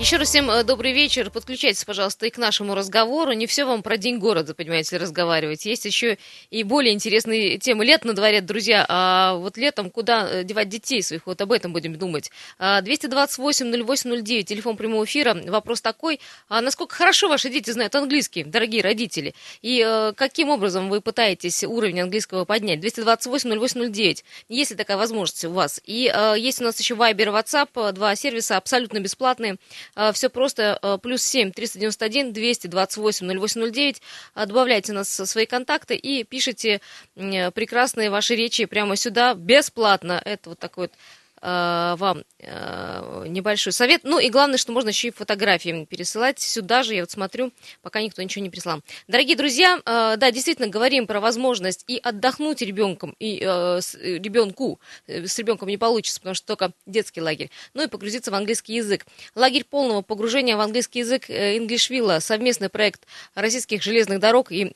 Еще раз всем э, добрый вечер. Подключайтесь, пожалуйста, и к нашему разговору. Не все вам про День города, понимаете, разговаривать. Есть еще и более интересные темы. Лет на дворе, друзья. А вот летом куда э, девать детей своих? Вот об этом будем думать. 228-08-09, телефон прямого эфира. Вопрос такой. А насколько хорошо ваши дети знают английский, дорогие родители? И э, каким образом вы пытаетесь уровень английского поднять? 228-08-09. Есть ли такая возможность у вас? И есть у нас еще Viber WhatsApp. Два сервиса абсолютно бесплатные. А, Все просто а, плюс 7 391 228 0809. Добавляйте нас свои контакты и пишите прекрасные ваши речи прямо сюда бесплатно. Это вот такой вот вам э, небольшой совет. Ну и главное, что можно еще и фотографии пересылать сюда же. Я вот смотрю, пока никто ничего не прислал. Дорогие друзья, э, да, действительно говорим про возможность и отдохнуть ребенком, и ребенку. С ребенком не получится, потому что только детский лагерь. Ну и погрузиться в английский язык. Лагерь полного погружения в английский язык Englishville, совместный проект российских железных дорог и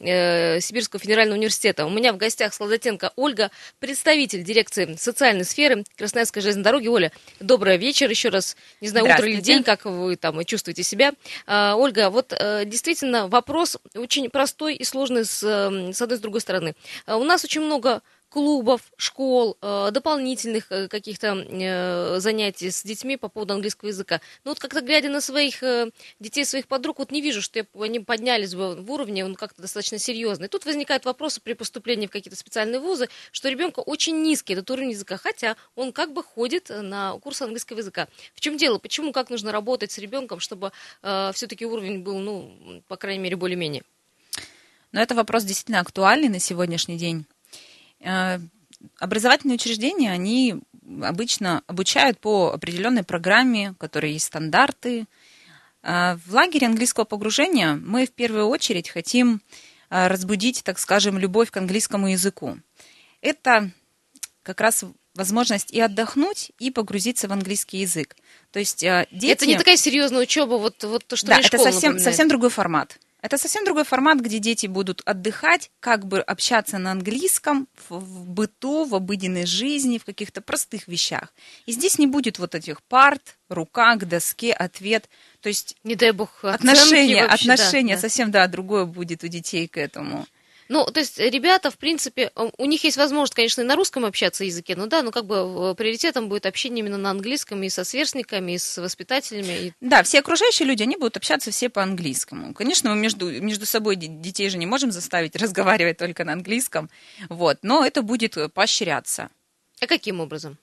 Сибирского федерального университета. У меня в гостях Сладотенко Ольга, представитель дирекции социальной сферы Красноярской железной дороги. Оля, добрый вечер еще раз. Не знаю, утро или день, как вы там чувствуете себя. А, Ольга, вот э, действительно вопрос очень простой и сложный с, с одной и с другой стороны. А, у нас очень много клубов, школ, э, дополнительных э, каких-то э, занятий с детьми по поводу английского языка. Но вот как-то глядя на своих детей, своих подруг, вот не вижу, что они поднялись бы в уровне, он как-то достаточно серьезный. Тут возникают вопросы при поступлении в какие-то специальные вузы, что ребенка очень низкий этот уровень языка, хотя он как бы ходит на курс английского языка. В чем дело? Почему, как нужно работать с ребенком, чтобы все-таки уровень был, ну, по крайней мере, более-менее? Но это вопрос действительно актуальный на сегодняшний день. Э, образовательные учреждения, они обычно обучают по определенной программе, в которой есть стандарты. Э, в лагере английского погружения мы в первую очередь хотим э, разбудить, так скажем, любовь к английскому языку. Это как раз возможность и отдохнуть, и погрузиться в английский язык. То есть дети... Это не такая серьезная учеба, вот, вот то, что Да, это совсем, совсем другой формат. Это совсем другой формат, где дети будут отдыхать, как бы общаться на английском в, в быту, в обыденной жизни, в каких-то простых вещах. И здесь не будет вот этих парт, рука к доске, ответ. То есть не дай бог отношения, вообще, отношения да, совсем да другое будет у детей к этому. Ну, то есть ребята, в принципе, у них есть возможность, конечно, и на русском общаться языке, но да, ну как бы приоритетом будет общение именно на английском и со сверстниками, и с воспитателями. И... Да, все окружающие люди, они будут общаться все по-английскому. Конечно, мы между, между собой детей же не можем заставить разговаривать только на английском, вот, но это будет поощряться. А каким образом?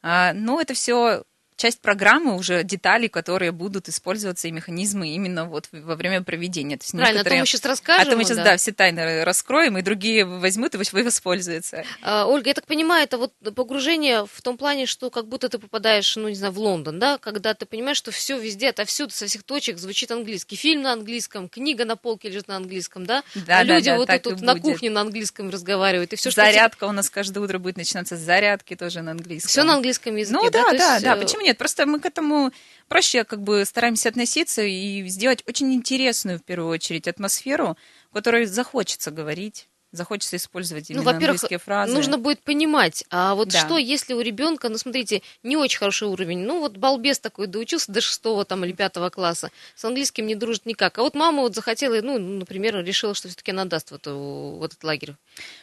А, ну, это все часть программы уже детали, которые будут использоваться и механизмы именно вот во время проведения. То есть Правильно, некоторые... а то мы сейчас расскажем. А то мы сейчас, да. да, все тайны раскроем, и другие возьмут и воспользуются. А, Ольга, я так понимаю, это вот погружение в том плане, что как будто ты попадаешь, ну, не знаю, в Лондон, да, когда ты понимаешь, что все везде, отовсюду, со всех точек звучит английский. Фильм на английском, книга на полке лежит на английском, да? Да, а да, люди да, вот тут на кухне на английском разговаривают. И все, Зарядка что... у нас каждое утро будет начинаться с зарядки тоже на английском. Все на английском языке, ну, да? Да, да, есть... да, почему нет? Просто мы к этому проще как бы стараемся относиться и сделать очень интересную, в первую очередь, атмосферу, в которой захочется говорить захочется использовать ну, именно ну, английские фразы. Нужно будет понимать, а вот да. что, если у ребенка, ну, смотрите, не очень хороший уровень, ну, вот балбес такой доучился до шестого там или пятого класса, с английским не дружит никак, а вот мама вот захотела, ну, например, решила, что все-таки она даст в, эту, в этот лагерь.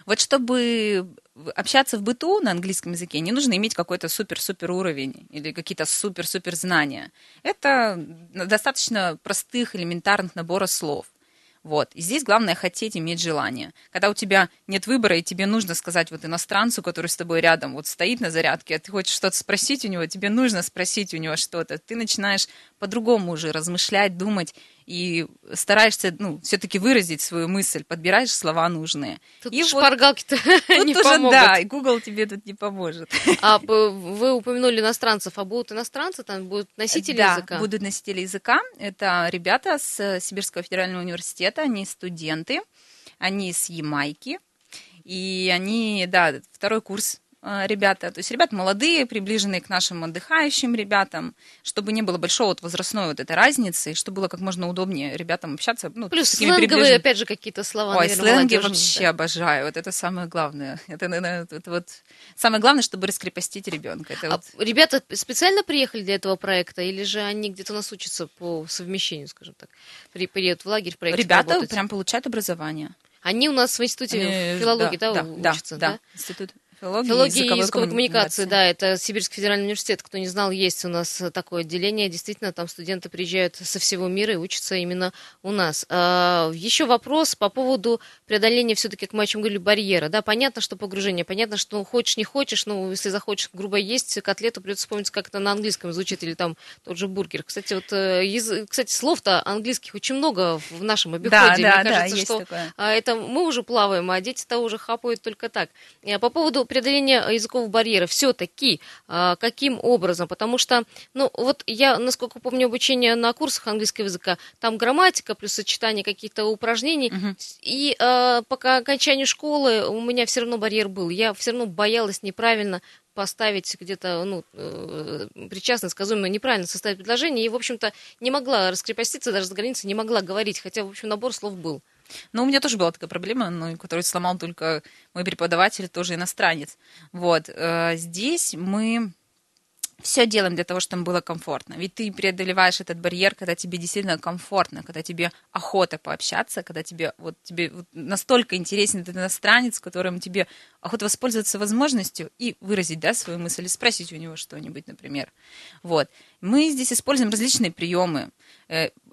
Вот чтобы общаться в быту на английском языке, не нужно иметь какой-то супер-супер уровень или какие-то супер-супер знания. Это достаточно простых, элементарных набора слов. Вот. И здесь главное хотеть, иметь желание. Когда у тебя нет выбора, и тебе нужно сказать вот иностранцу, который с тобой рядом, вот стоит на зарядке, а ты хочешь что-то спросить у него, тебе нужно спросить у него что-то. Ты начинаешь по-другому уже размышлять, думать, и стараешься, ну, все-таки выразить свою мысль, подбираешь слова нужные. Тут и шпаргалки-то вот, не уже, помогут. Да, и Google тебе тут не поможет. А вы упомянули иностранцев, а будут иностранцы, там будут носители да, языка? будут носители языка. Это ребята с Сибирского федерального университета, они студенты, они с Ямайки, и они, да, второй курс ребята, то есть ребята молодые, приближенные к нашим отдыхающим ребятам, чтобы не было большого вот возрастной вот этой разницы, и чтобы было как можно удобнее ребятам общаться. Ну, Плюс сленговые, приближен- опять же, какие-то слова, Ой, наверное, сленги вообще да. обожаю. Вот это самое главное. Это, наверное, это вот самое главное, чтобы раскрепостить ребенка. Это А вот ребята специально приехали для этого проекта, или же они где-то нас учатся по совмещению, скажем так, при, приедут в лагерь в проекте ребята поработать? прям получают образование. Они у нас в институте Они- филологии, да, да, учатся, да, да? Институт филологии, Филология и языковой языковой коммуникации, да, это Сибирский федеральный университет. Кто не знал, есть у нас э, такое отделение. Действительно, там студенты приезжают со всего мира и учатся именно у нас. А, Еще вопрос по поводу преодоления все-таки, как мы о чем говорили, барьера. Да, понятно, что погружение, понятно, что хочешь, не хочешь, ну, если захочешь грубо есть котлету, придется вспомнить, как это на английском звучит, или там тот же бургер. Кстати, вот, э, язы- кстати, слов-то английских очень много в нашем обиходе. Да, Мне да, да, кажется, есть что такое. а это мы уже плаваем, а дети-то уже хапают только так. Э, По поводу преодоления языкового барьера, все-таки каким образом? Потому что, ну, вот я, насколько помню, обучение на курсах английского языка, там грамматика плюс сочетание каких-то упражнений, Мгм. и э, по окончанию школы у меня все равно барьер был. Я все равно боялась неправильно поставить где-то, ну, э, причастно, сказуемо, неправильно составить предложение, и, в общем-то, не могла раскрепоститься, даже за границей не могла говорить, хотя, в общем, набор слов был. Ну, у меня тоже была такая проблема, ну, которую сломал только мой преподаватель, тоже иностранец. Вот. э, Здесь мы все делаем для того, чтобы было комфортно. Ведь ты преодолеваешь этот барьер, когда тебе действительно комфортно, когда тебе охота пообщаться, когда тебе вот тебе вот настолько интересен этот иностранец, которым тебе охота воспользоваться возможностью и выразить, да, свою мысль, или спросить у него что-нибудь, например. Вот. Мы здесь используем различные приемы.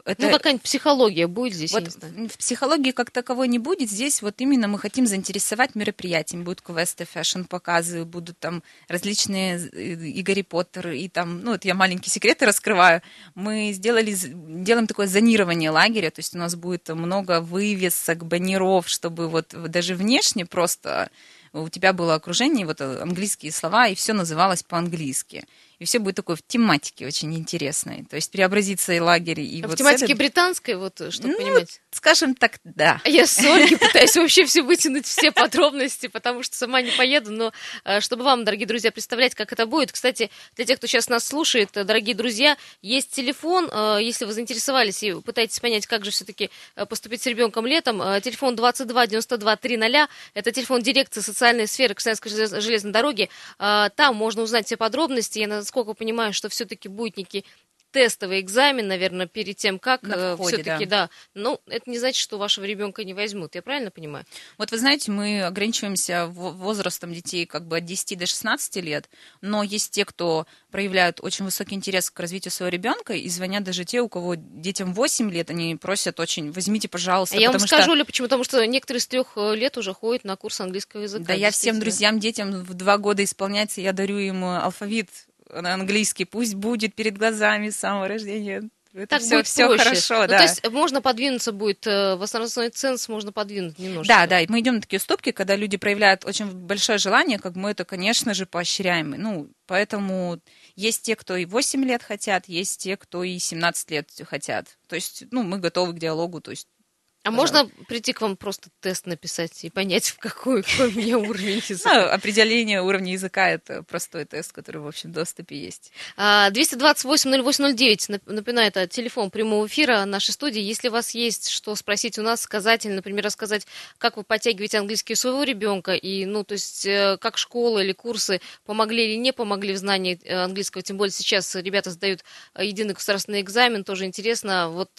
Э, Это... Ну, какая-нибудь психология будет здесь, Вот в психологии как таковой не будет. Здесь вот именно мы хотим заинтересовать мероприятиями. Будут квесты, фэшн-показы, будут там различные э, и Гарри Поттер, и там, ну, это я маленькие секреты раскрываю. Мы сделали, делаем такое зонирование лагеря, то есть у нас будет много вывесок, баннеров, чтобы вот даже внешне просто у тебя было окружение, вот э, английские слова, и все называлось по-английски. И все будет такое в тематике очень интересной. То есть преобразится и лагерь, и А вот в тематике этой- британской, вот, чтобы Ну, понимать. Скажем так, да. А Я с Ольги пытаюсь вообще все вытянуть, все подробности, потому что сама не поеду, но э, чтобы вам, дорогие друзья, представлять, как это будет. Кстати, для тех, кто сейчас нас слушает, э, дорогие друзья, есть телефон, э, если вы заинтересовались и пытаетесь понять, как же все-таки поступить с ребенком летом, э, телефон 22 92 300, это телефон дирекции социальной сферы желез- железной дороги. Э, Там можно узнать все подробности. Я, насколько понимаю, что все-таки будет некий тестовый экзамен, наверное, перед тем, как входе, все-таки, да. Ну, это не значит, что вашего ребенка не возьмут. Я правильно понимаю? Вот вы знаете, мы ограничиваемся возрастом детей как бы от 10 до 16 лет, но есть те, кто проявляют очень высокий интерес к развитию своего ребенка, и звонят даже те, у кого детям 8 лет, они просят очень, возьмите, пожалуйста, А я вам потому скажу, что... Оля, почему? Потому что некоторые с трех э, лет уже ходят на курс английского языка. Да, я всем друзьям, детям в два года исполняется, я дарю им алфавит английский, пусть будет перед глазами с самого рождения. Это Так все, будет все проще. хорошо, Ну, да. То есть можно подвинуться будет, э, возрастной ценз можно подвинуть немножко. Да, да, и мы идем на такие уступки, когда люди проявляют очень большое желание, как мы это, конечно же, поощряем. Ну, поэтому есть те, кто и 8 лет хотят, есть те, кто и 17 лет хотят. То есть, ну, мы готовы к диалогу, то есть А можно прийти к вам просто тест написать и понять, в какой, какой у меня уровень ну, языка? определение уровня языка это простой тест, который в общем доступе есть. А, 228-0809, нап- напоминаю, это телефон прямого эфира нашей студии. Если у вас есть что спросить у нас, сказать, или, например, рассказать, как вы подтягиваете английский у своего ребенка, и, ну, то есть, э, как школа или курсы помогли или не помогли в знании э, английского, тем более сейчас ребята сдают э, единый государственный экзамен, тоже интересно, вот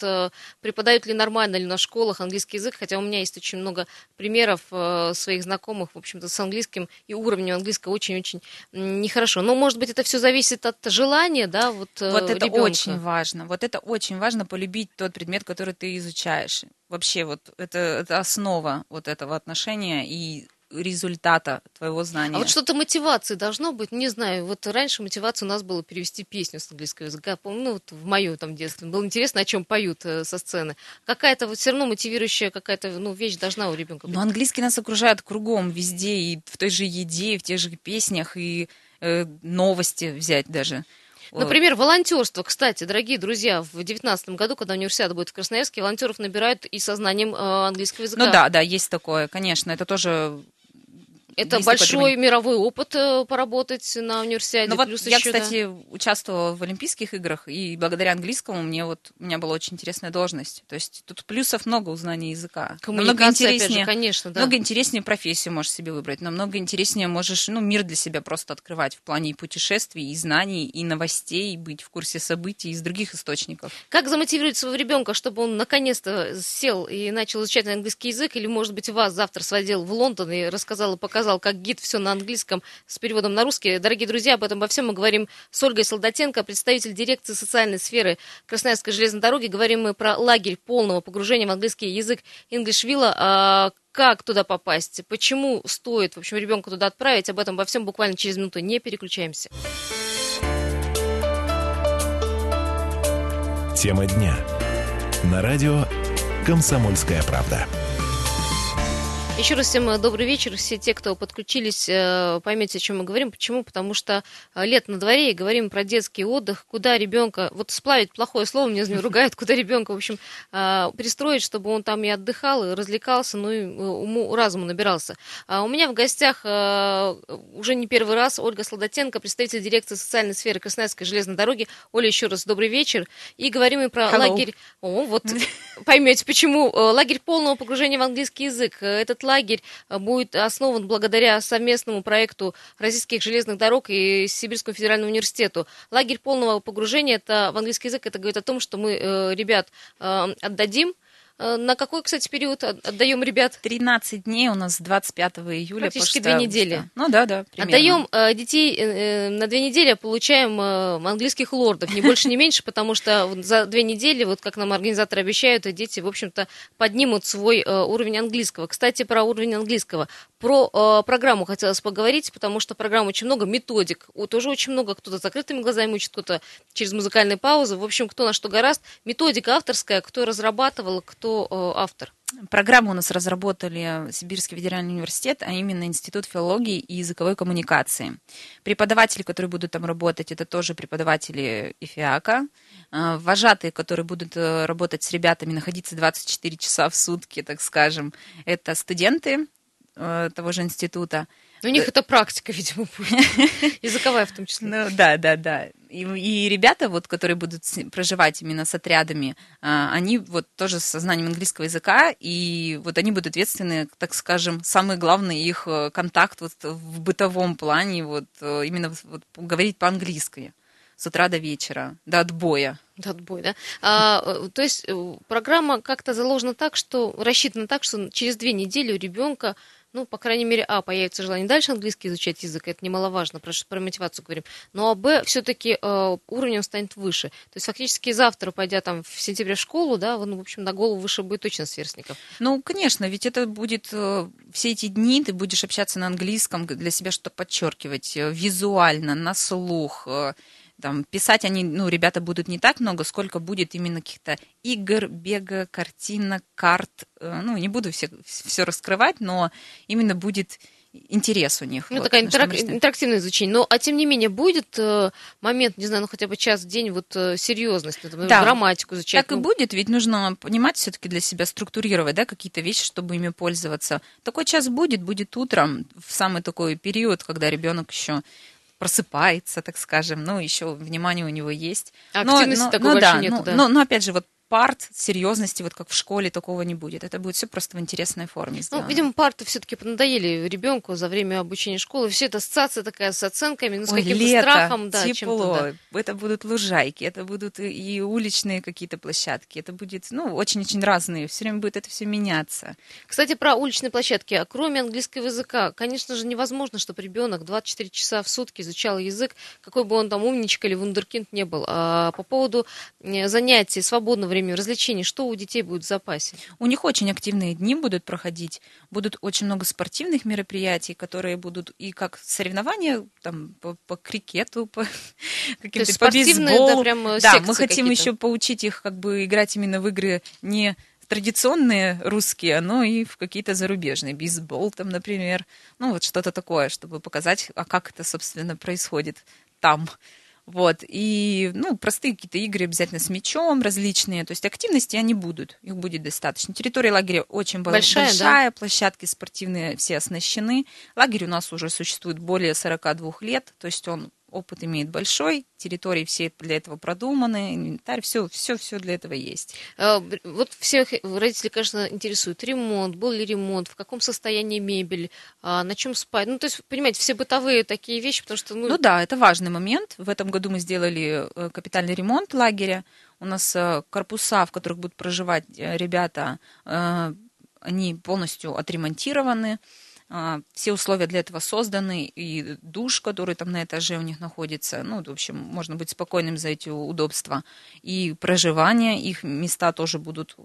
преподают ли нормально ли на школах английский язык, хотя у меня есть очень много примеров э, своих знакомых, в общем-то, с английским, и уровнем английского очень-очень нехорошо. Но, может быть, это все зависит от желания, да, вот, э, Вот это ребенка. очень важно. Вот это очень важно полюбить тот предмет, который ты изучаешь. Вообще вот это, это основа вот этого отношения и результата твоего знания. А вот что-то мотивации должно быть, не знаю, вот раньше мотивация у нас была перевести песню с английского языка, помню, ну, вот в моем там детстве, было интересно, о чем поют э, со сцены. Какая-то вот все равно мотивирующая какая-то, ну, вещь должна у ребенка быть. Но английский нас окружает кругом, везде, и в той же еде, и в тех же песнях, и э, новости взять даже. Например, волонтерство. Кстати, дорогие друзья, в 2019 году, когда универсиада будет в Красноярске, волонтеров набирают и со знанием э, английского языка. Ну да, да, есть такое, конечно. Это тоже Это большой мировой опыт э, поработать на универсиаде. Ну вот Плюс я, еще, да. кстати, участвовала в Олимпийских играх, и благодаря английскому мне вот у меня была очень интересная должность. То есть тут плюсов много у знания языка. Намного Коммуникация, опять же, интереснее, конечно, да. намного интереснее профессию можешь себе выбрать, намного интереснее можешь ну, мир для себя просто открывать в плане и путешествий, и знаний, и новостей, и быть в курсе событий из других источников. Как замотивировать своего ребенка, чтобы он наконец-то сел и начал изучать английский язык, или, может быть, вас завтра сводил в Лондон и рассказал и показал, как гид все на английском с переводом на русский. Дорогие друзья, об этом во всем мы говорим с Ольгой Солдатенко, представитель дирекции социальной сферы Красноярской железной дороги. Говорим мы про лагерь полного погружения в английский язык Инглишвилла. Как туда попасть, почему стоит, в общем, ребенка туда отправить, об этом во всем буквально через минуту. Не переключаемся. Тема дня. На радио «Комсомольская правда». Еще раз всем э, добрый вечер. Все те, кто подключились, э, поймете, о чем мы говорим. Почему? Потому что э, лет на дворе и говорим про детский отдых, куда ребенка, вот сплавить плохое слово, мне ругают, куда ребенка, в общем, пристроить, чтобы он там и отдыхал, и развлекался, ну и уму, разуму набирался. А у меня в гостях уже не первый раз Ольга Сладотенко, представитель дирекции социальной сферы Красноярской железной дороги. Оля, еще раз добрый вечер. И говорим мы про Hello. лагерь. О, вот поймете, почему. Лагерь полного погружения в английский язык. Этот лагерь э, будет основан благодаря совместному проекту Российских железных дорог и Сибирскому федеральному университету. Лагерь полного погружения это в английский язык это говорит о том, что мы э, ребят э, отдадим. Э, На какой, кстати, период от- отдаем ребят? 13 дней у нас с 25 июля. по Практически 6 две августа. недели. Ну да, да, примерно. Отдаем э, детей э, на две недели, а получаем английских лордов, не больше, не меньше, потому что за две недели, вот как нам организаторы обещают, дети, в общем-то, поднимут свой уровень английского. Кстати, про уровень английского. Про программу хотелось поговорить, потому что программ очень много, методик. Тоже очень много, кто-то закрытыми глазами учит, кто-то через музыкальные паузы. В общем, кто на что гораст. Методика авторская, кто разрабатывал, кто э, автор. Программу у нас разработали Сибирский федеральный университет, а именно Институт филологии и языковой коммуникации. Преподаватели, которые будут там работать, это тоже преподаватели ИФИАКа. А, Вожатые, которые будут э, работать с ребятами, находиться 24 часа в сутки, так скажем, это студенты э, того же института. Ну, у них это практика, видимо, будет. Языковая в том числе. Ну да, да, да. И, и ребята, вот, которые будут проживать именно с отрядами, а, они вот тоже с знанием английского языка, и вот они будут ответственны, так скажем, самый главный их э, контакт вот в бытовом плане, вот э, именно вот, говорить по-английски с утра до вечера, до отбоя. Да, Отбой, да. А, э, то есть программа как-то заложена так, что рассчитана так, что через две недели у ребенка, ну, по крайней мере, а, появится желание дальше английский изучать язык, это немаловажно, ш- про мотивацию говорим. Ну, а б, все-таки уровень он станет выше. То есть фактически завтра, пойдя там в сентябре в школу, да, он, в общем, на голову выше будет точно сверстников. Ну, конечно, ведь это будет э, все эти дни ты будешь общаться на английском, для себя что-то подчеркивать э, визуально, на слух. э, Там, писать они, ну, ребята будут не так много, сколько будет именно каких-то игр, бега, картинок, карт. Э, Ну, не буду все, все раскрывать, но именно будет интерес у них. Ну, вот, такая что интерак- считаем. интерактивное изучение. Но, а тем не менее, будет э, момент, не знаю, ну хотя бы час в день, вот э, серьезность, например, Да. грамматику изучать. Так и ну, будет, ведь нужно понимать все-таки для себя, структурировать да, какие-то вещи, чтобы ими пользоваться. Такой час будет, будет утром, в самый такой период, когда ребенок еще просыпается, так скажем, ну, еще внимание у него есть. А Но- активности но- такой но да, нету, но, да. но- но, опять же, вот парт, серьезности, вот как в школе, такого не будет. Это будет все просто в интересной форме Ну, сделано. видимо, парты все-таки надоели ребенку за время обучения школы. Все это ассоциация такая с оценками, ну, с каким-то страхом, да, тепло, да. это будут лужайки, это будут и- и уличные какие-то площадки, это будет, ну, очень-очень разные, все время будет это все меняться. Кстати, про уличные площадки. А Кроме английского языка, конечно же, невозможно, чтобы ребенок 24 часа в сутки изучал язык, какой бы он там умничка или вундеркинд не был. А по поводу э, занятий, свободного времени, развлечений, что у детей будет в запасе? У них очень активные дни будут проходить, будут очень много спортивных мероприятий, которые будут и как соревнования там по, по крикету, по каким-то по да, бейсболу. прям, э, да, секции мы хотим еще поучить их как бы играть именно в игры не традиционные русские, но и в какие-то зарубежные, бейсбол там, например, ну вот что-то такое, чтобы показать, а как это, собственно, происходит там. Вот, и, ну, простые какие-то игры обязательно с мячом, различные, то есть активности они будут, их будет достаточно. Территория лагеря очень большая, большая да? площадки спортивные все оснащены. Лагерь у нас уже существует более 42 лет, то есть он опыт имеет большой, территории все для этого продуманы, инвентарь, все, все, все для этого есть. А, вот всех родителей, конечно, интересует ремонт, был ли ремонт, в каком состоянии мебель, а, на чем спать. Ну, то есть, понимаете, все бытовые такие вещи, потому что... Ну... ну да, это важный момент. В этом году мы сделали э, капитальный ремонт лагеря. У нас э, корпуса, в которых будут проживать э, ребята, они полностью отремонтированы. А, все условия для этого созданы, и душ, который там на этаже у них находится, ну, в общем, можно быть спокойным за эти удобства. И проживание, их места тоже будут,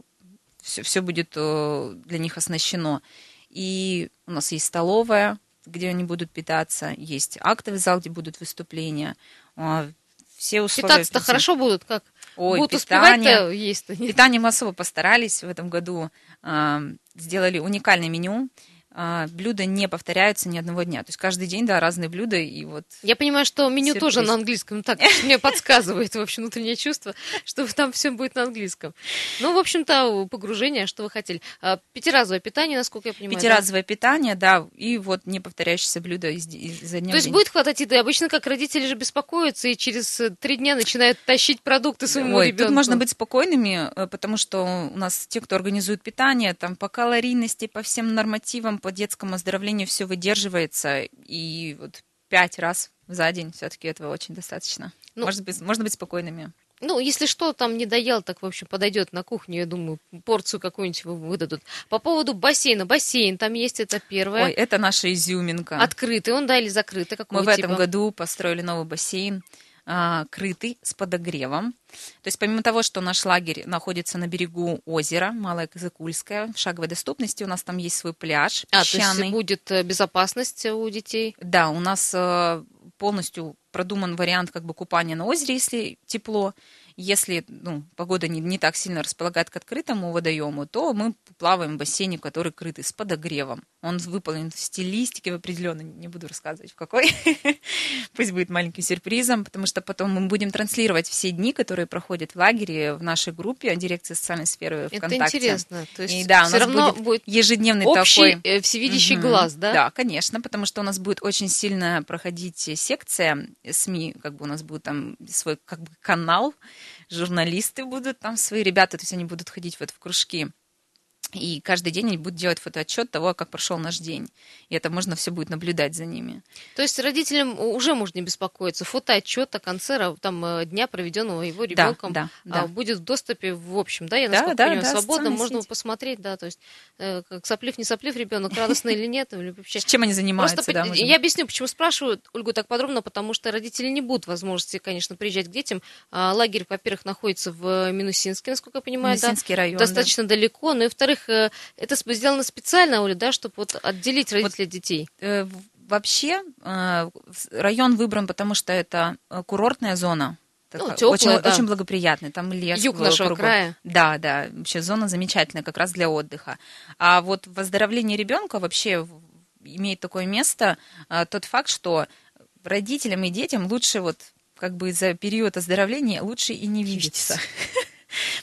все, все будет э, для них оснащено. И у нас есть столовая, где они будут питаться, есть актовый зал, где будут выступления. А, все условия... Питаться-то хорошо будут, как? Ой, будут питание, есть Питание мы особо постарались в этом году. Э, сделали уникальное меню. А, блюда не повторяются ни одного дня. То есть каждый день, да, разные блюда, и вот... Я понимаю, что меню сюрприз. тоже на английском, так мне подсказывает, в общем, внутреннее чувство, что там все будет на английском. Ну, в общем-то, погружение, что вы хотели. А, пятиразовое питание, насколько я понимаю. Пятиразовое да? питание, да, и вот не повторяющиеся блюда из, изо дня То есть будет хватать еды? Обычно как родители же беспокоятся и через э, три дня начинают тащить продукты своему Ой, ребенку. тут можно быть спокойными, э, потому что у нас те, кто организует питание, там по калорийности, по всем нормативам, по детскому оздоровлению, все выдерживается, и вот пять раз за день все-таки этого очень достаточно. Ну, Может быть, можно быть спокойными. Ну, если что, там не доел, так, в общем, подойдет на кухню, я думаю, порцию какую-нибудь выдадут. По поводу бассейна. Бассейн там есть, это первое. Ой, это наша изюминка. Открытый он, да, или закрытый? Мы типа? в этом году построили новый бассейн. А, крытый с подогревом. То есть помимо того, что наш лагерь находится на берегу озера Малая Казакульская, в шаговой доступности, у нас там есть свой пляж а, песчаный. то есть будет э, безопасность у детей? Да, у нас э, полностью продуман вариант как бы купания на озере, если тепло. Если ну, погода не, не так сильно располагает к открытому водоему, то мы плаваем в бассейне, который крытый с подогревом. Он выполнен в стилистике в определенной, не буду рассказывать в какой. Пусть будет маленьким сюрпризом, потому что потом мы будем транслировать все дни, которые проходят в лагере в нашей группе дирекции социальной сферы ВКонтакте. Это интересно. То есть и, да, нас равно будет, будет ежедневный общий, такой... Э, всевидящий угу. глаз, да? Да, конечно, потому что у нас будет очень сильно проходить секция СМИ, как бы у нас будет там свой как бы канал, журналисты будут там свои ребята, то есть они будут ходить вот в кружки и каждый день они будут делать фотоотчет того, как прошел наш день. И это можно все будет наблюдать за ними. То есть родителям уже можно не беспокоиться. Фотоотчет о конце там, э, дня, проведенного его ребенком, да, да, да. будет в доступе в общем. Да, я насколько да, понимаю, да, свободно, можно сети. посмотреть, да, то есть э, как соплив, не соплив ребенок, радостный или нет. Или вообще. Чем они занимаются, Просто, да, Я объясню, почему спрашиваю Ольгу так подробно, потому что родители не будут возможности, конечно, приезжать к детям. А, лагерь, во-первых, находится в Минусинске, насколько я понимаю, Минусинский да, район, достаточно да. далеко. Ну и, во-вторых, э, это сделано специально, Оля, да, чтобы вот отделить родителей вот, детей? Э, вообще э, район выбран, потому что это э, курортная зона. Ну, теплая, очень, да. очень благоприятный. Там лес. Юг нашего кругом. края. Да, да. Вообще зона замечательная, как раз для отдыха. А вот выздоровление ребенка вообще имеет такое место, тот факт, что родителям и детям лучше вот как бы за период оздоровления лучше и не видеться.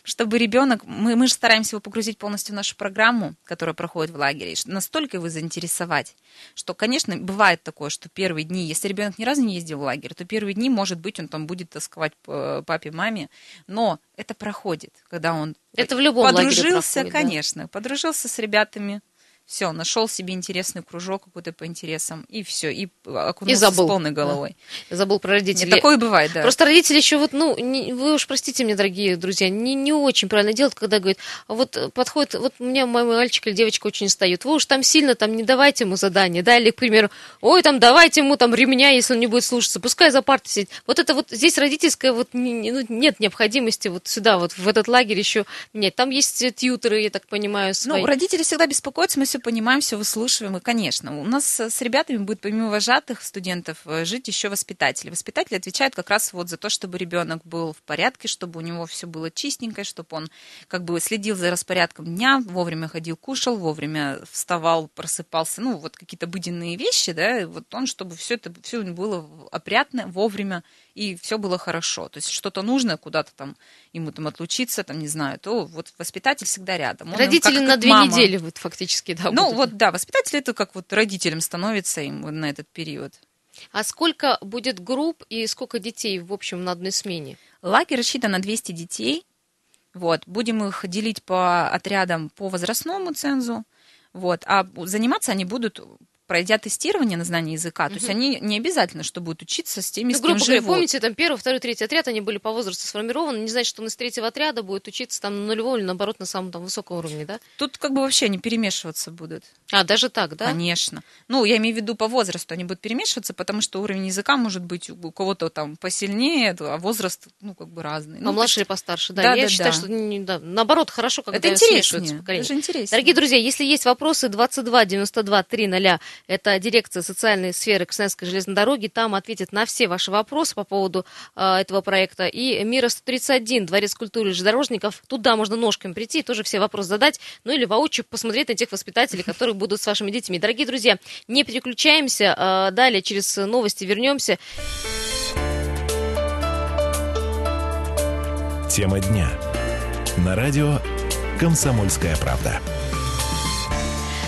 Чтобы ребенок, мы, мы же стараемся его погрузить полностью в нашу программу, которая проходит в лагере, настолько его заинтересовать, что, конечно, бывает такое, что первые дни, если ребенок ни разу не ездил в лагерь, то первые дни, может быть, он там будет тосковать папе, маме, но это проходит, когда он это в любом подружился, проходит, конечно, да? подружился с ребятами, все, нашел себе интересный кружок какой-то по интересам, и все, и окунулся и забыл. с полной головой. Да. Забыл про родителей. Нет, такое бывает, да. Просто родители еще вот, ну, не, вы уж простите мне, дорогие друзья, не, не очень правильно делают, когда говорят, а вот подходит, вот у меня мой мальчик или девочка очень устают, вы уж там сильно там не давайте ему задание, да, или, к примеру, ой, там давайте ему там ремня, если он не будет слушаться, пускай за партой сидит. Вот это вот здесь родительская вот не, ну, нет необходимости вот сюда, вот в этот лагерь еще менять. Там есть тьютеры, я так понимаю, свои. Ну, родители всегда беспокоятся, мы все понимаем, все выслушиваем. И, конечно, у нас с ребятами будет помимо вожатых студентов э, жить еще воспитатели. Воспитатели отвечают как раз вот за то, чтобы ребенок был в порядке, чтобы у него все было чистенько, чтобы он как бы следил за распорядком дня, вовремя ходил, кушал, вовремя вставал, просыпался. Ну, вот какие-то обыденные вещи, да, вот он, чтобы все это все было опрятно, вовремя и все было хорошо. То есть что-то нужно, куда-то там ему там отлучиться, там, не знаю, то вот воспитатель всегда рядом. Он Родители как, на как две мама. недели вот фактически, да. Ну, вот, да, воспитатель это как вот родителям становится им вот на этот период. А сколько будет групп и сколько детей, в общем, на одной смене? Лагерь рассчитан на 200 детей. Вот. Будем их делить по отрядам по возрастному цензу. Вот. А заниматься они будут пройдя тестирование на знание языка, то есть они не обязательно, что будут учиться с теми, ну, с кем грубо живут. Говоря, помните, там первый, второй, третий отряд, они были по возрасту сформированы, не значит, что он из третьего отряда будет учиться там на нулевом или, наоборот, на самом там высоком уровне, да? Тут как бы вообще не перемешиваться будут. А, даже так, да? Конечно. Ну, я имею в виду по возрасту они будут перемешиваться, потому что уровень языка может быть у кого-то там посильнее, а возраст, ну, как бы разный. Ну, младше или постарше, да. да я да, считаю, да. что не, да, наоборот, хорошо, когда это интереснее. Это интереснее. Дорогие друзья, если есть вопросы, 22 92 300, это дирекция социальной сферы Красноярской железной дороги. Там ответит на все ваши вопросы по поводу э, этого проекта. И Мира 131, Дворец культуры железнодорожников. Туда можно ножками прийти и тоже все вопросы задать. Ну или воочию посмотреть на тех воспитателей, которые будут с вашими детьми. Дорогие друзья, не переключаемся. Э, далее через новости вернемся. Тема дня. На радио «Комсомольская правда».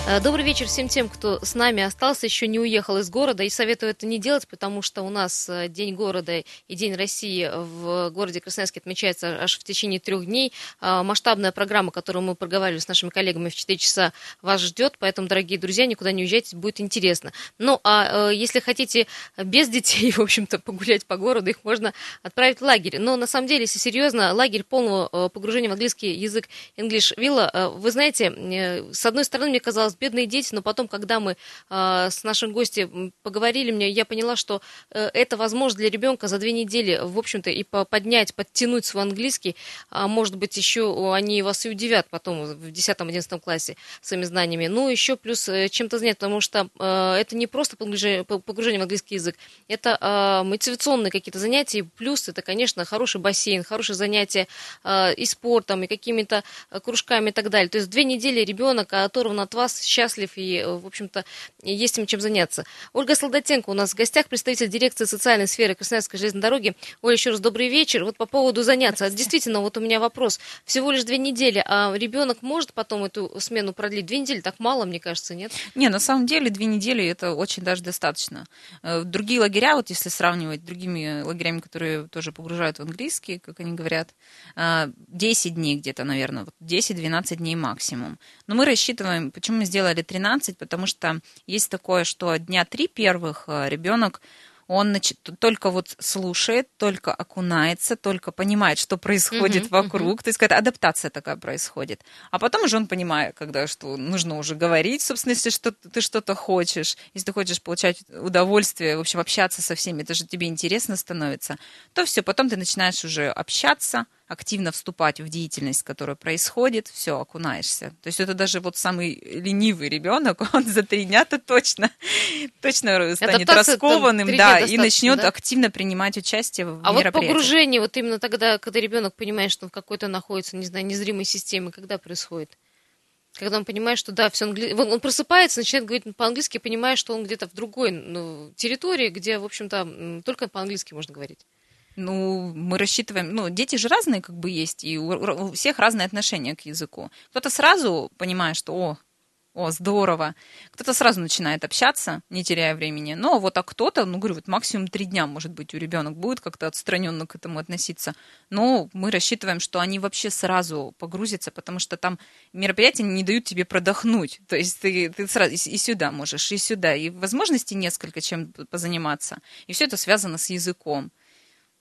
Э, добрый вечер всем тем, кто с нами остался, еще не уехал из города. И советую это не делать, потому что у нас э, День города и День России в городе Красноярске отмечается аж в течение трех дней. Э, масштабная программа, которую мы проговаривали с нашими коллегами в 4 часа, вас ждет. Поэтому, дорогие друзья, никуда не уезжайте, будет интересно. Ну, а если хотите без детей, в общем-то, погулять по городу, их можно отправить в лагерь. Но, на самом деле, если серьезно, лагерь полного погружения в английский язык English Villa, вы знаете, с одной стороны, мне казалось, бедные дети, но потом, когда мы э, с нашим гостем поговорили, мне я поняла, что э, это возможно для ребенка за две недели, в общем-то, и поднять, подтянуть свой английский, а может быть, еще они вас и удивят потом в 10-11 классе своими знаниями. Ну, еще плюс э, чем-то занять, потому что э, это не просто погружение, погружение в английский язык, это э, мотивационные какие-то занятия, плюс это, конечно, хороший бассейн, хорошие занятия э, и спортом, и какими-то э, кружками и так далее. То есть две недели ребенок, оторван от вас, счастлив и, э, в общем-то, есть им чем заняться. Ольга Солдатенко у нас в гостях, представитель дирекции социальной сферы Красноярской железной дороги. Оля, еще раз добрый вечер. Вот по поводу заняться. Действительно, вот у меня вопрос. Всего лишь две недели, а ребенок может потом эту смену продлить? Две недели так мало, мне кажется, нет? Не, на самом деле две недели это очень даже достаточно. Э, другие лагеря, вот если сравнивать с другими лагерями, которые тоже погружают в английский, как они говорят, 10 э, дней где-то, наверное, 10-12 дней максимум. Но мы рассчитываем, почему мы сделали 13, потому что есть такое, что дня три первых э, ребенок он значит, только вот слушает, только окунается, только понимает, что происходит uh-huh, вокруг. Uh-huh. То есть какая-то адаптация такая происходит. А потом уже он понимает, когда что нужно уже говорить, собственно, если что ты что-то хочешь, если ты хочешь получать удовольствие, в общем, общаться со всеми, это же тебе интересно становится, то все, потом ты начинаешь уже общаться, активно вступать в деятельность, которая происходит, все, окунаешься. То есть это даже вот самый ленивый ребенок, он за три дня-то точно, точно станет раскованным, да, и начнет да? активно принимать участие в а. А вот погружение, вот именно тогда, когда ребенок понимает, что он в какой-то находится, не знаю, незримой системе, когда происходит? Когда он понимает, что да, все англи... он просыпается, начинает говорить по-английски, понимая, что он где-то в другой ну, территории, где, в общем-то, только по-английски можно говорить. Ну, мы рассчитываем, ну, дети же разные как бы есть, и у, у всех разное отношение к языку. Кто-то сразу понимает, что, о, о, здорово. Кто-то сразу начинает общаться, не теряя времени. Но вот а кто-то, ну, говорю, вот максимум три дня, может быть, у ребенка будет как-то отстраненно к этому относиться. Но мы рассчитываем, что они вообще сразу погрузятся, потому что там мероприятия не дают тебе продохнуть. То есть ты, ты сразу и, и сюда можешь, и сюда. И возможностей несколько, чем позаниматься. И все это связано с языком.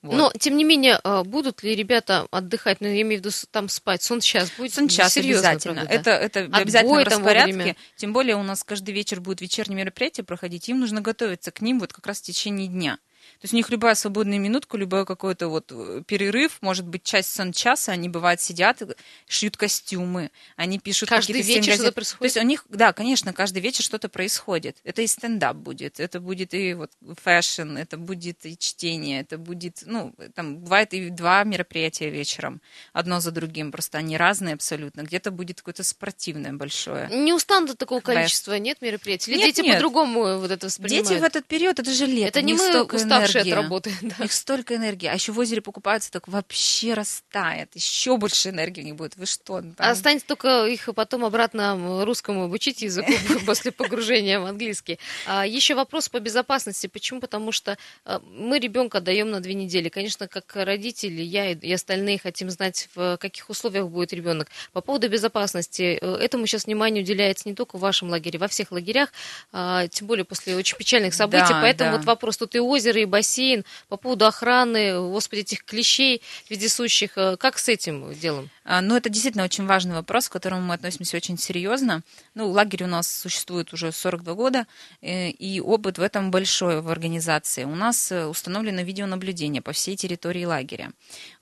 Вот. Но, тем не менее, а, будут ли ребята отдыхать, ну, я имею в виду там спать, сон сейчас будет? Сон час Серьезно, обязательно. Правда, да? Это, это обязательно в распорядке. Тем более у нас каждый вечер будет вечернее мероприятие проходить, им нужно готовиться к ним вот как раз в течение дня. То есть у них любая свободная минутка, любой какой-то вот э, перерыв, может быть, часть сончаса, они бывают сидят, шьют костюмы, они пишут Каждый вечер что-то То есть происходит? у них, да, конечно, каждый вечер что-то происходит. Это и стендап будет, это будет и вот fashion, это будет и чтение, это будет, ну, там бывает и два мероприятия вечером, одно за другим, просто они разные абсолютно. Где-то будет какое-то спортивное большое. Не устанут от такого количества, нет мероприятий? Или Нет, дети по-другому вот это воспринимают? Дети в этот период, это же лето. Это не мы столько уставшие от работы. да. У них столько энергии. А еще в озере покупаются, так вообще растает. Еще больше энергии у них будет. Вы что? там- Останется только их потом обратно русскому обучить языку после погружения в английский. А, еще вопрос по безопасности. Почему? Потому что а, мы ребенка даем на две недели. Конечно, как родители, я и и остальные хотим знать, в каких условиях будет ребенок. По поводу безопасности, э, этому сейчас внимание уделяется не только в вашем лагере, во всех лагерях, а, тем более после очень печальных событий. Да, Поэтому да. вот вопрос тут и озеро, и бассейн. По поводу охраны, господи, этих клещей вездесущих. э, Как с этим делом? А, Ну, это действительно очень важный вопрос, к которому мы относимся очень серьезно. Ну, лагерь у нас существует уже 42 года, э, и опыт в этом большой в организации. У нас э, установлено видеонаблюдение по всей территории лагеря.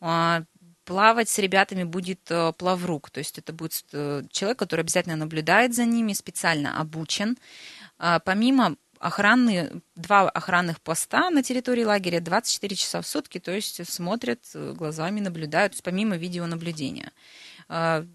А, Плавать с ребятами будет плаврук, то есть это будет человек, который обязательно наблюдает за ними, специально обучен. А, Помимо охраны, два охранных поста на территории лагеря 24 часа в сутки, то есть смотрят э, глазами, наблюдают, то есть помимо видеонаблюдения. А,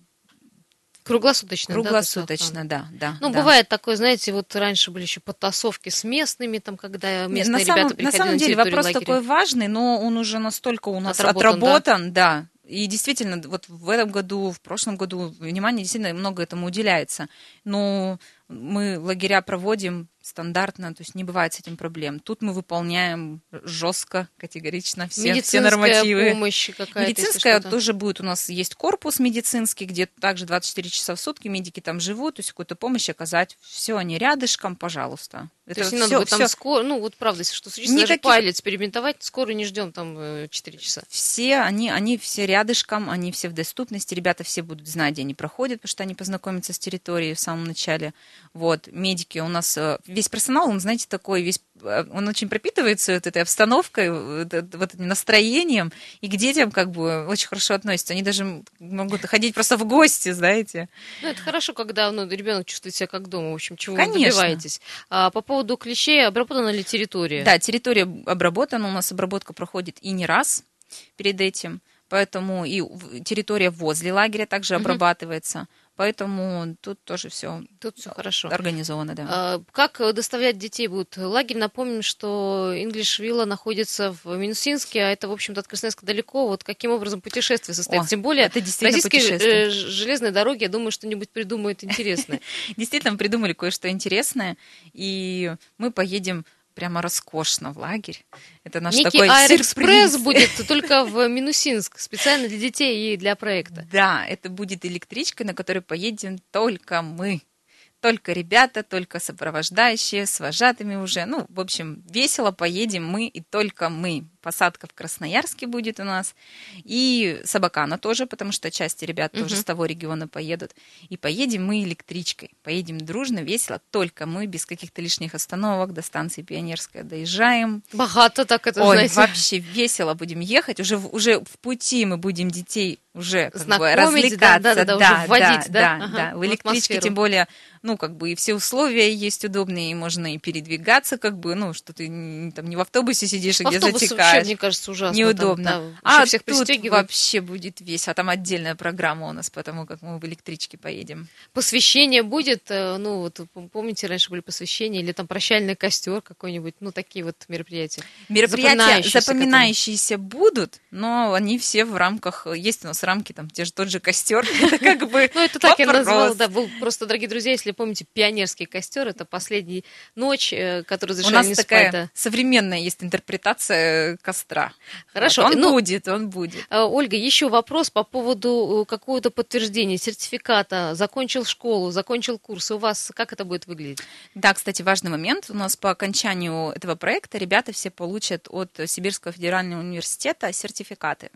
Круглосуточно, да, Круглосуточно, да, да. Ну, да. бывает такое, знаете, вот раньше были еще потасовки с местными, там, когда местные на самом, ребята на приходили самом на деле вопрос лагеря. такой важный, но он уже настолько у нас Отработан, отработан, да. И действительно, вот в этом году, в прошлом году внимание действительно много этому уделяется. Но мы лагеря проводим стандартно, то есть не бывает с этим проблем. Тут мы выполняем жестко, категорично все, все нормативы. помощь какая-то, Медицинская тоже будет. У нас есть корпус медицинский, где также 24 часа в сутки медики там живут, то есть какую-то помощь оказать. Все, они рядышком, пожалуйста. То есть не надо будет там всё- скоро, ну вот правда, если что случится, даже Никаких- палец перебинтовать, скоро не ждем там э, 4 часа. все, они, они все рядышком, они все в доступности, ребята все будут знать, где они проходят, потому что они познакомятся с территорией в самом начале. Вот, медики у нас, э, весь персонал, он, знаете, такой, весь, э, он очень пропитывается вот этой обстановкой, вот, эт- вот этим настроением, и к детям как бы очень хорошо относятся. Они даже могут ходить просто в гости, знаете. Ну, это хорошо, когда ну, ребенок чувствует себя как дома, в общем, чего вы Конечно. добиваетесь. А по поводу клещей, обработана ли территория? Да, территория обработана, у нас обработка проходит и не раз перед этим, поэтому и территория возле лагеря также Мгм. обрабатывается, поэтому тут тоже все Тут все хорошо. организовано, да. А, Как доставлять детей будут? Лагерь, напомним, что English Villa находится в Минусинске, а это, в общем-то, от Красноярска далеко. Вот каким образом путешествие состоится? О, Тем более, это российские э, железные дороги, я думаю, что-нибудь придумают интересное. Действительно, придумали кое-что интересное, и мы поедем прямо роскошно в лагерь. Это наш Некий такой аэроэкспресс будет только в Минусинск, специально для детей и для проекта. Да, это будет электричка, на которой поедем только мы. Только ребята, только сопровождающие, с вожатыми уже. Ну, в общем, весело поедем мы и только мы. Посадка в Красноярске будет у нас. И Собакана тоже, потому что части ребят тоже Мгм. с того региона поедут. И поедем мы электричкой. Поедем дружно, весело, только мы, без каких-то лишних остановок до станции Пионерская доезжаем. Богато так это, Ой, знаете. вообще весело будем ехать. Уже, уже в пути мы будем детей уже как бы развлекаться. да, да, да, уже вводить, да? да, Ага, да. в В электричке, атмосферу. тем более, ну, как бы и все условия есть удобные, и можно и передвигаться, как бы, ну, что ты там не в автобусе сидишь, и где Автобус вообще, затекаешь. мне кажется, ужасно. Неудобно. Там, да, а всех тут вообще будет весело. Там отдельная программа у нас, потому как мы в электричке поедем. Посвящение будет, э, ну, вот пом- помните, раньше были посвящения, или там прощальный костер какой-нибудь, ну, такие вот мероприятия. Мероприятия Запоминающиеся, запоминающиеся будут, но они все в рамках, есть у нас рамки, там, те же тот же костер, это как бы Ну, это так я назвала, да, был просто, дорогие друзья, если помните, пионерский костер, это последняя ночь, э, которую У разрешали нас такая современная есть интерпретация костра. Хорошо, он ну, будет, он будет. Э, Ольга, еще вопрос по поводу э, какого-то подтверждения, сертификата. Закончил школу, закончил курсы. У вас как это будет выглядеть? Да, кстати, важный момент. У нас по окончанию этого проекта ребята все получат от Сибирского федерального университета сертификаты.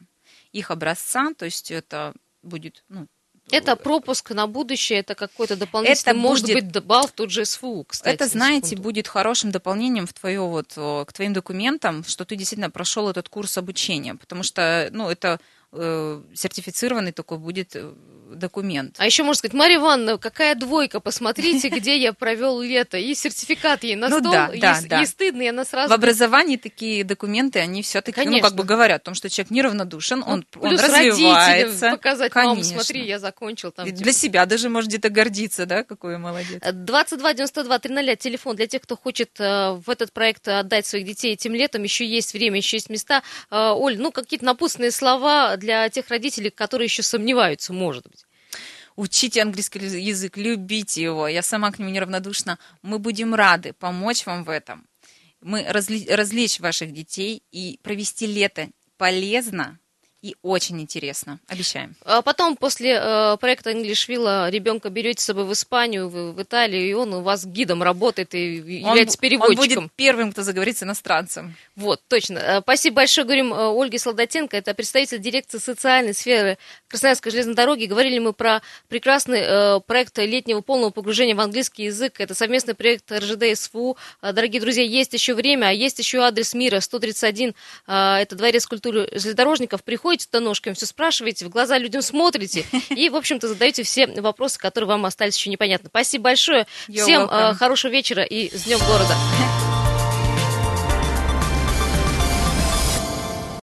Их образца, то есть это будет ну, Это пропуск на будущее, это какой-то дополнительный, Это может будет- быть, бал в тот же СФУ, кстати. Это, на знаете, будет хорошим дополнением в твое вот, к твоим документам, что ты действительно прошел этот курс обучения, потому что, ну, это э, сертифицированный такой будет э, документ. А еще можно сказать, Марья Ивановна, какая двойка, посмотрите, где я провел лето. И сертификат ей на Ну стол, да, да, с- да. ей стыдно, и она сразу... В образовании такие документы, они все-таки, ну, как бы говорят о том, что человек неравнодушен, он, Ну, он плюс развивается. родителям показать, мам, Конечно. смотри, я закончил там. И типа. Для себя даже может где-то гордиться, да, какой молодец. 22 92 300 телефон для тех, кто хочет э, в этот проект отдать своих детей этим летом. Еще есть время, еще есть места. Э, Оль, ну какие-то напутственные слова для тех родителей, которые еще сомневаются, может быть. Учите английский язык, любите его. Я сама к нему неравнодушна. Мы будем рады помочь вам в этом. Мы разли- развлечь ваших детей и провести лето полезно и очень интересно. Обещаем. А потом, после э, проекта Инглишвилла, ребенка берете с собой в Испанию, в, в Италию, и он у вас гидом работает и является он, переводчиком. он будет первым, кто заговорит с иностранцем. Вот, точно. Э, Спасибо большое, говорим э, Ольге Солдатенко, это представитель дирекции социальной сферы Красноярской железной дороги. Говорили мы про прекрасный э, проект летнего полного погружения в английский язык. Это совместный проект РЖД и СФУ. Э, Дорогие друзья, есть еще время, а есть еще адрес мира 131. э, Это дворец культуры железнодорожников. Приходите туда ножками, все спрашиваете, в глаза людям смотрите и, в общем-то, задаете все вопросы, которые вам остались еще непонятны. Спасибо большое. You're Всем э, welcome. хорошего вечера и с Днем города.